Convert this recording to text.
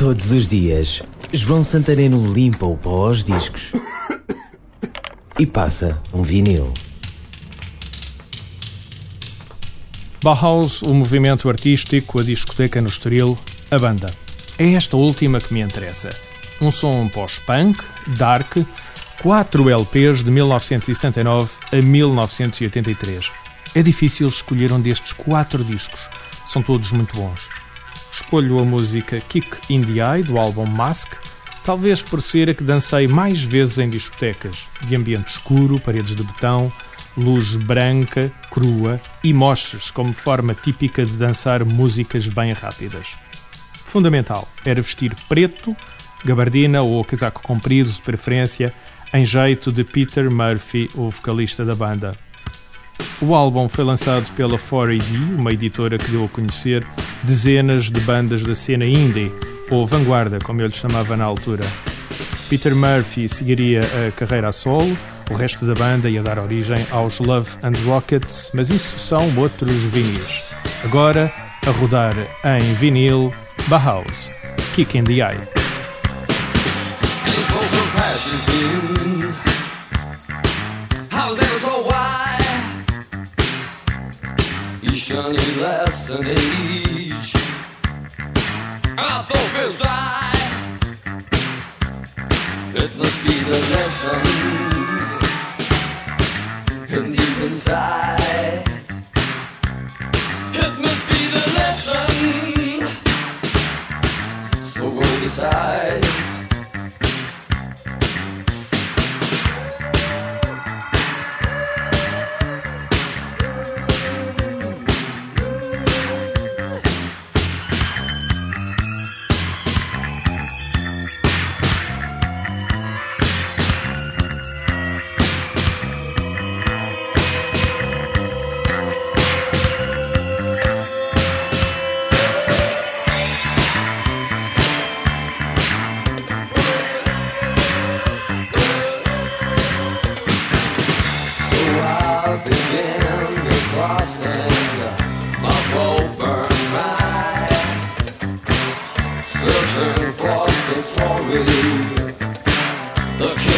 Todos os dias, João Santareno limpa o pó aos discos e passa um vinil. Bauhaus, o movimento artístico, a discoteca no Estoril, a banda. É esta última que me interessa. Um som pós-punk, dark, quatro LPs de 1979 a 1983. É difícil escolher um destes quatro discos. São todos muito bons. Escolho a música Kick in the Eye, do álbum Mask, talvez por ser a que dancei mais vezes em discotecas, de ambiente escuro, paredes de betão, luz branca, crua e moches como forma típica de dançar músicas bem rápidas. Fundamental era vestir preto, gabardina ou casaco comprido de preferência, em jeito de Peter Murphy, o vocalista da banda. O álbum foi lançado pela 4AD, uma editora que deu a conhecer dezenas de bandas da cena indie, ou vanguarda, como eu lhe chamava na altura. Peter Murphy seguiria a carreira a solo, o resto da banda ia dar origem aos Love and Rockets, mas isso são outros vinis. Agora, a rodar em vinil, Bauhaus, Kick in the Eye. Each не расценишь. Готов и знай, it must be the lesson, deep inside. crossing of searching for sanctuary. The